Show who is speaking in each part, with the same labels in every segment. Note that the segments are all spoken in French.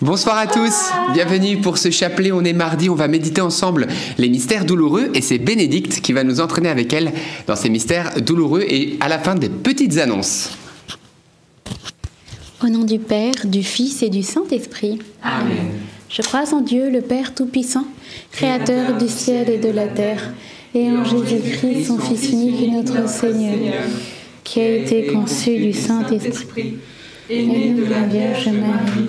Speaker 1: Bonsoir à tous, bienvenue pour ce chapelet. On est mardi, on va méditer ensemble les mystères douloureux et c'est Bénédicte qui va nous entraîner avec elle dans ces mystères douloureux et à la fin des petites annonces.
Speaker 2: Au nom du Père, du Fils et du Saint-Esprit.
Speaker 1: Amen.
Speaker 2: Je crois en Dieu, le Père Tout-Puissant, Créateur du ciel et de la terre, et en Jésus-Christ, son Fils unique, notre Seigneur, qui a été conçu du Saint-Esprit, et né de la Vierge Marie,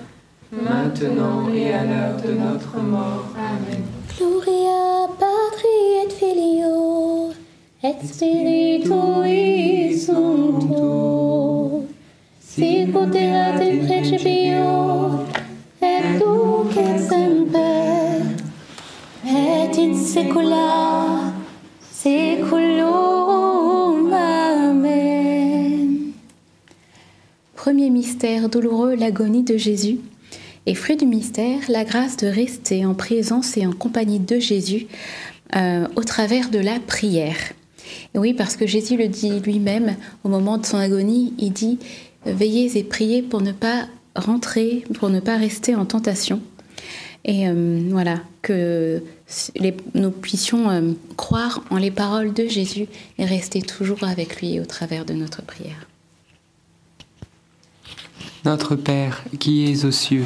Speaker 3: maintenant et à l'heure de notre mort. Amen.
Speaker 2: Gloria Patri et Filio et Spiritui Sancto sicut erat in principio et nunc et semper et in saecula saeculum. Amen. Premier mystère douloureux, l'agonie de Jésus. Et fruit du mystère, la grâce de rester en présence et en compagnie de Jésus euh, au travers de la prière. Et oui, parce que Jésus le dit lui-même au moment de son agonie, il dit veillez et priez pour ne pas rentrer, pour ne pas rester en tentation. Et euh, voilà, que nous puissions euh, croire en les paroles de Jésus et rester toujours avec lui au travers de notre prière.
Speaker 3: Notre Père qui es aux cieux,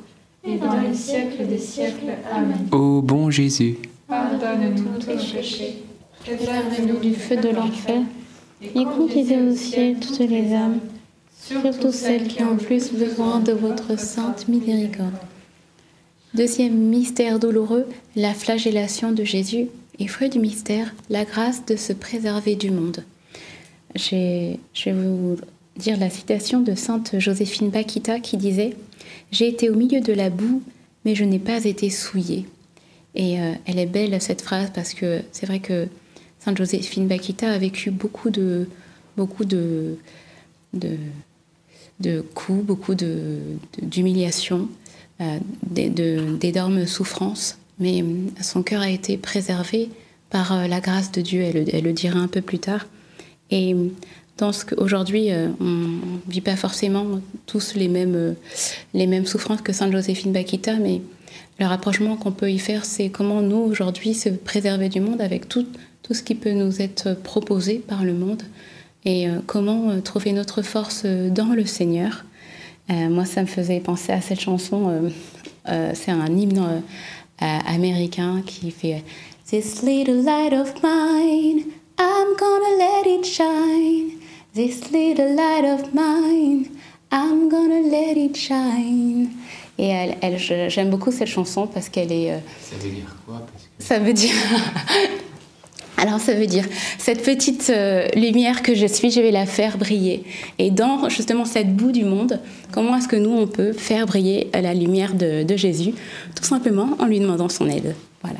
Speaker 4: et dans les siècles des siècles. Amen.
Speaker 3: Ô bon Jésus,
Speaker 4: Pardonne-nous tous nos péchés, préservez-nous
Speaker 2: du feu de l'enfer, et conduisez au ciel toutes les âmes, surtout celles qui ont plus besoin de votre sainte miséricorde. Deuxième mystère douloureux, la flagellation de Jésus. Et fruit du mystère, la grâce de se préserver du monde. J'ai- Je vais vous dire la citation de sainte Joséphine Bakita qui disait J'ai été au milieu de la boue, mais je n'ai pas été souillée. Et euh, elle est belle cette phrase parce que c'est vrai que Sainte Joséphine Bakita a vécu beaucoup de, beaucoup de, de, coups, beaucoup de, d'humiliations, euh, d'énormes souffrances, mais euh, son cœur a été préservé par la grâce de Dieu, elle, le- elle le dira un peu plus tard. Et dans ce qu'aujourd'hui, euh, on ne vit pas forcément tous les mêmes, euh, les mêmes souffrances que Sainte Joséphine Bakita, mais le rapprochement qu'on peut y faire, c'est comment nous, aujourd'hui, se préserver du monde avec tout, tout ce qui peut nous être proposé par le monde et euh, comment trouver notre force dans le Seigneur. Moi, ça me faisait penser à cette chanson. c'est un hymne américain qui fait This little light of mine, I'm gonna let it shine. This little light of mine, I'm gonna let it shine. Et elle, j'aime beaucoup cette chanson parce qu'elle est. euh,
Speaker 3: Ça veut dire quoi parce que...
Speaker 2: ça veut dire. Alors ça veut dire cette petite euh, lumière que je suis, je vais la faire briller. Et dans justement cette boue du monde, comment est-ce que nous on peut faire briller la lumière de, de Jésus? Tout simplement en lui demandant son aide. Voilà.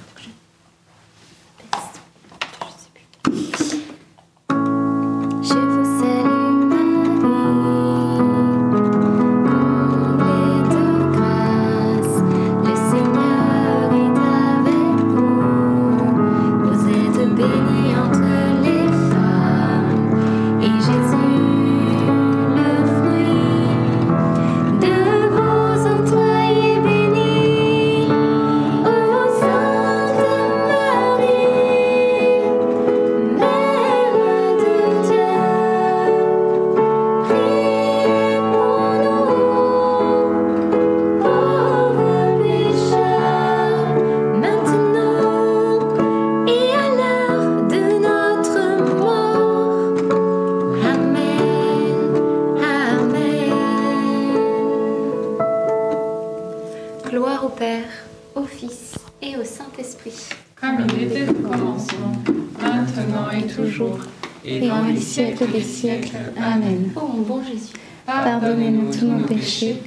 Speaker 5: Maintenant et
Speaker 4: toujours,
Speaker 6: Et dans les
Speaker 2: les siècles des siècles. Amen.
Speaker 5: Ô mon bon Jésus,
Speaker 2: Pardonnez-nous tous nos péchés,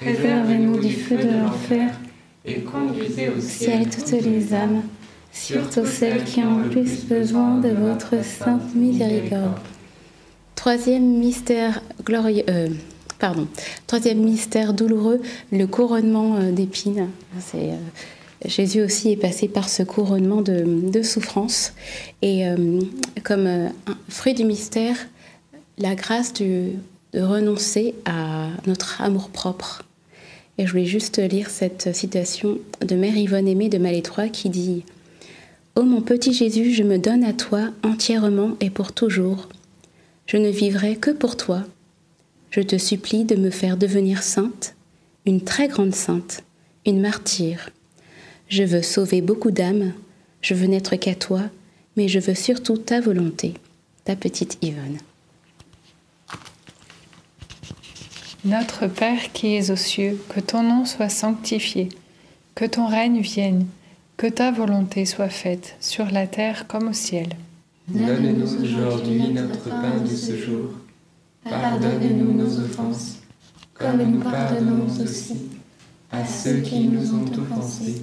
Speaker 2: préservez-nous du feu de l'enfer,
Speaker 6: et conduisez au
Speaker 2: ciel
Speaker 6: ciel
Speaker 2: toutes les âmes, surtout celles qui ont le plus besoin de votre sainte miséricorde. Troisième mystère glorieux. euh, pardon. Troisième mystère douloureux, le couronnement euh, d'épines. C'est, euh, Jésus aussi est passé par ce couronnement de, de souffrance. Et euh, comme euh, fruit du mystère, la grâce de renoncer à notre amour-propre. Et je voulais juste lire cette citation de Mère Yvonne Aimée de Malétroit qui dit Ô mon petit Jésus, je me donne à toi entièrement et pour toujours. Je ne vivrai que pour toi. Je te supplie de me faire devenir sainte, une très grande sainte, une martyre. Je veux sauver beaucoup d'âmes, je veux n'être qu'à toi, mais je veux surtout ta volonté, ta petite Yvonne.
Speaker 4: Notre Père qui es aux cieux, que ton nom soit sanctifié, que ton règne vienne, que ta volonté soit faite sur la terre comme au ciel.
Speaker 5: Donne-nous aujourd'hui notre pain de ce jour. Pardonne-nous nos offenses, comme nous pardonnons aussi à ceux qui nous ont offensés.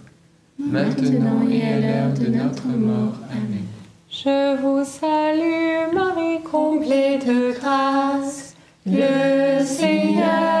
Speaker 5: maintenant et à l'heure de notre mort. Amen.
Speaker 4: Je vous salue Marie, comblée de grâce, le Seigneur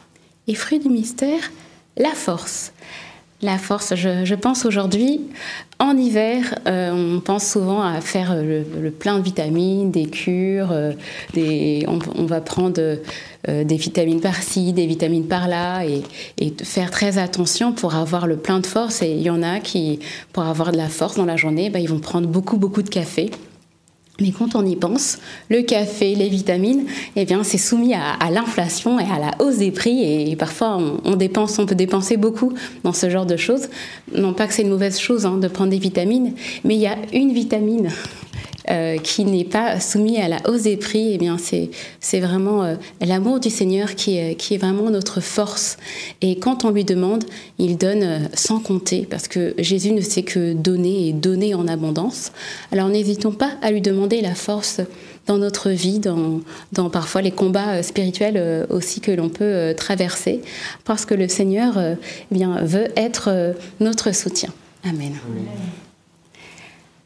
Speaker 2: Et fruit du mystère, la force. La force, je, pense aujourd'hui, en hiver, euh, on pense souvent à faire le, le plein de vitamines, des cures, euh, on, va prendre euh, des vitamines par-ci, des vitamines par-là, et, faire très attention pour avoir le plein de force. Et il y en a qui, pour avoir de la force dans la journée, bah, ils vont prendre beaucoup, beaucoup de café. Mais quand on y pense, le café, les vitamines, eh bien, c'est soumis à, l'inflation et à la hausse des prix. Et, parfois, on, on, dépense, on peut dépenser beaucoup dans ce genre de choses. Non pas que c'est une mauvaise chose hein, de prendre des vitamines, mais il y a une vitamine euh, qui n'est pas soumis à la hausse des prix, eh bien c'est vraiment euh, l'amour du Seigneur qui qui est vraiment notre force. Et quand on lui demande, il donne euh, sans compter, parce que Jésus ne sait que donner et donner en abondance. Alors n'hésitons pas à lui demander la force dans notre vie, dans, dans parfois les combats spirituels aussi que l'on peut traverser, parce que le Seigneur eh bien, veut être notre soutien. Amen.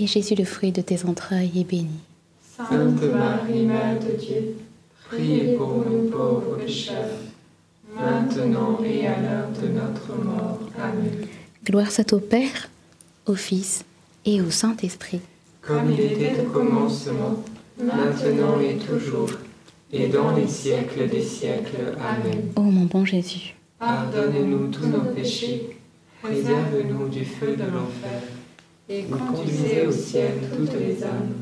Speaker 2: et Jésus, le fruit de tes entrailles, est béni.
Speaker 3: Sainte Marie, Mère de Dieu, priez pour nous pauvres pécheurs, maintenant et à l'heure de notre mort. Amen.
Speaker 2: Gloire soit au Père, au Fils et au Saint-Esprit.
Speaker 3: Comme il était au commencement, maintenant et toujours, et dans les siècles des siècles. Amen.
Speaker 2: Ô mon bon Jésus,
Speaker 3: pardonne-nous tous nos péchés, préserve-nous du feu de l'enfer et conduisez au ciel toutes les âmes,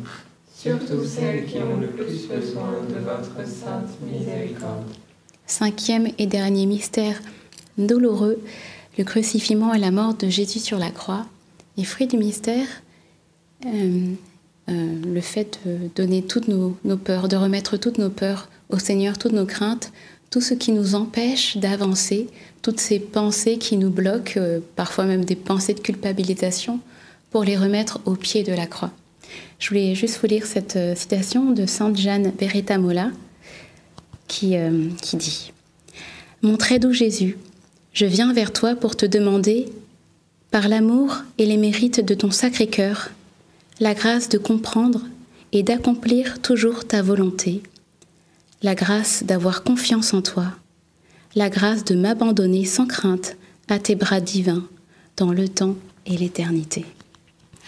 Speaker 3: surtout celles qui ont le plus besoin de votre sainte miséricorde.
Speaker 2: Cinquième et dernier mystère douloureux, le crucifixion et la mort de Jésus sur la croix. Les fruits du mystère, euh, euh, le fait de donner toutes nos, peurs, de remettre toutes nos peurs au Seigneur, toutes nos craintes, tout ce qui nous empêche d'avancer, toutes ces pensées qui nous bloquent, euh, parfois même des pensées de culpabilisation, pour les remettre au pied de la croix. Je voulais juste vous lire cette euh, citation de Sainte Jeanne Beretta Mola qui, euh, qui dit Mon très doux Jésus, je viens vers toi pour te demander, par l'amour et les mérites de ton sacré cœur, la grâce de comprendre et d'accomplir toujours ta volonté, la grâce d'avoir confiance en toi, la grâce de m'abandonner sans crainte à tes bras divins dans le temps et l'éternité.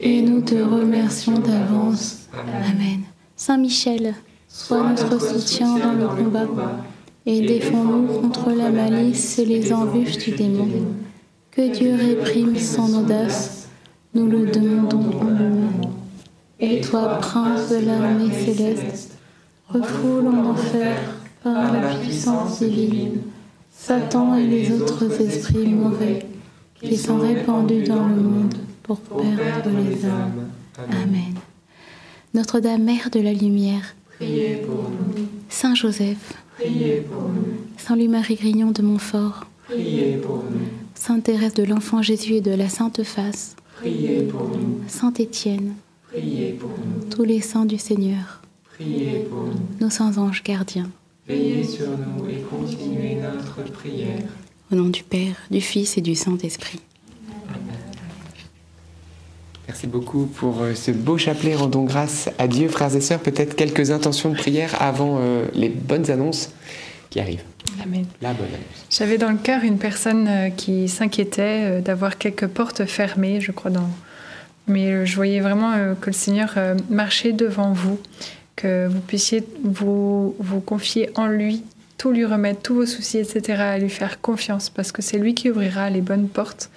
Speaker 2: et nous te remercions d'avance. Amen. Saint Michel, sois notre soutien dans le combat. et défends-nous contre la malice et les embûches du démon. Que Dieu réprime son audace, nous le demandons humblement. Et toi, prince de l'armée céleste, refoule en enfer par la puissance divine. Satan et les autres esprits mauvais qui sont répandus dans le monde pour perdre les âmes. Amen. Notre-Dame, Mère de la Lumière,
Speaker 6: Priez pour nous.
Speaker 2: Saint Joseph,
Speaker 6: Priez pour nous.
Speaker 2: Saint Louis-Marie Grignon de Montfort,
Speaker 6: Priez pour nous.
Speaker 2: Sainte Thérèse de l'Enfant Jésus et de la Sainte Face,
Speaker 6: Priez pour nous.
Speaker 2: Saint Étienne,
Speaker 6: Priez pour nous.
Speaker 2: tous les saints du Seigneur,
Speaker 6: Priez pour nous.
Speaker 2: nos saints anges gardiens.
Speaker 6: Veillez sur nous et continuez notre prière.
Speaker 2: Au nom du Père, du Fils et du Saint-Esprit.
Speaker 3: Merci beaucoup pour euh, ce beau chapelet. Rendons grâce à Dieu, frères et sœurs. Peut-être quelques intentions de prière avant euh, les bonnes annonces qui arrivent.
Speaker 4: Amen.
Speaker 3: La bonne annonce.
Speaker 4: J'avais dans le cœur une personne euh, qui s'inquiétait d'avoir quelques portes fermées, je crois, dans... mais je voyais vraiment que le Seigneur marchait devant vous, que vous puissiez vous, vous confier en lui, tout lui remettre, tous vos soucis, etc., à lui faire confiance, parce que c'est lui qui ouvrira les bonnes portes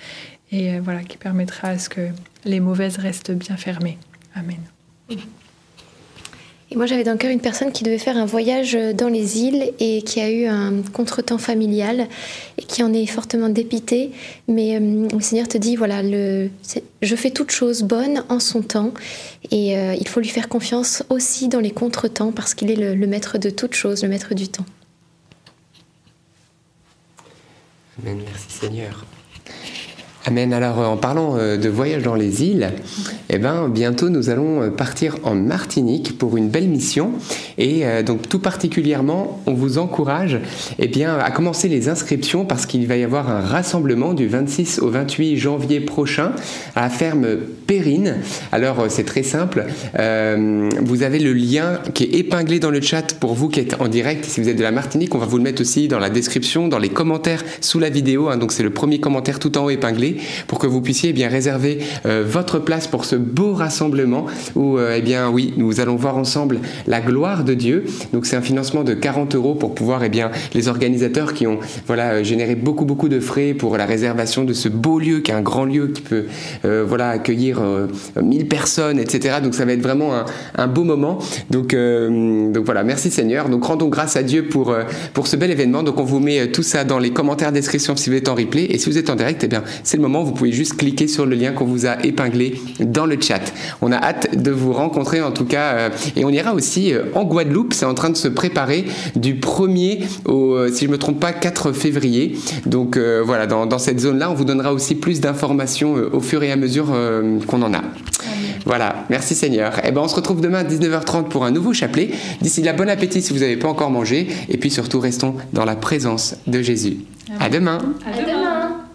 Speaker 4: et voilà, qui permettra à ce que les mauvaises restent bien fermées. Amen.
Speaker 5: Et moi, j'avais dans le cœur une personne qui devait faire un voyage dans les îles et qui a eu un contretemps familial et qui en est fortement dépité. Mais euh, le Seigneur te dit voilà, le, je fais toute chose bonne en son temps et euh, il faut lui faire confiance aussi dans les contretemps parce qu'il est le, le maître de toute chose, le maître du temps.
Speaker 3: Amen, merci Seigneur. Amen. Alors, euh, en parlant euh, de voyage dans les îles, eh ben, bientôt nous allons euh, partir en Martinique pour une belle mission. Et donc, tout particulièrement, on vous encourage eh bien, à commencer les inscriptions parce qu'il va y avoir un rassemblement du 26 au 28 janvier prochain à la ferme Périne. Alors, c'est très simple. Vous avez le lien qui est épinglé dans le chat pour vous qui êtes en direct. Si vous êtes de la Martinique, on va vous le mettre aussi dans la description, dans les commentaires sous la vidéo. hein. donc, c'est le premier commentaire tout en haut épinglé pour que vous puissiez eh bien réserver euh, votre place pour ce beau rassemblement où, euh, eh bien, oui, nous allons voir ensemble la gloire de Dieu. Donc, c'est un financement de 40 euros pour pouvoir, eh bien, les organisateurs qui ont, voilà, euh, généré beaucoup, beaucoup de frais pour la réservation de ce beau lieu qui est un grand lieu qui peut, voilà, accueillir euh, 1000 personnes, etc. Donc, ça va être vraiment un, un beau moment. Donc, donc voilà, merci Seigneur. Donc, rendons grâce à Dieu pour, pour ce bel événement. Donc, on vous met tout ça dans les commentaires description si vous êtes en replay. Et si vous êtes en direct, eh bien, moment. Vous pouvez juste cliquer sur le lien qu'on vous a épinglé dans le chat. On a hâte de vous rencontrer en tout cas. euh, et on ira aussi euh, en Guadeloupe. C'est en train de se préparer du 1er au, euh, si je me trompe pas, 4 février. Donc voilà, dans, cette zone-là, on vous donnera aussi plus d'informations au fur et à mesure qu'on en a. Voilà, merci Seigneur. Et ben on se retrouve demain à 19h30 pour un nouveau chapelet. D'ici là, bon appétit si vous n'avez pas encore mangé. Et puis surtout, restons dans la présence de Jésus. À demain.
Speaker 7: À demain.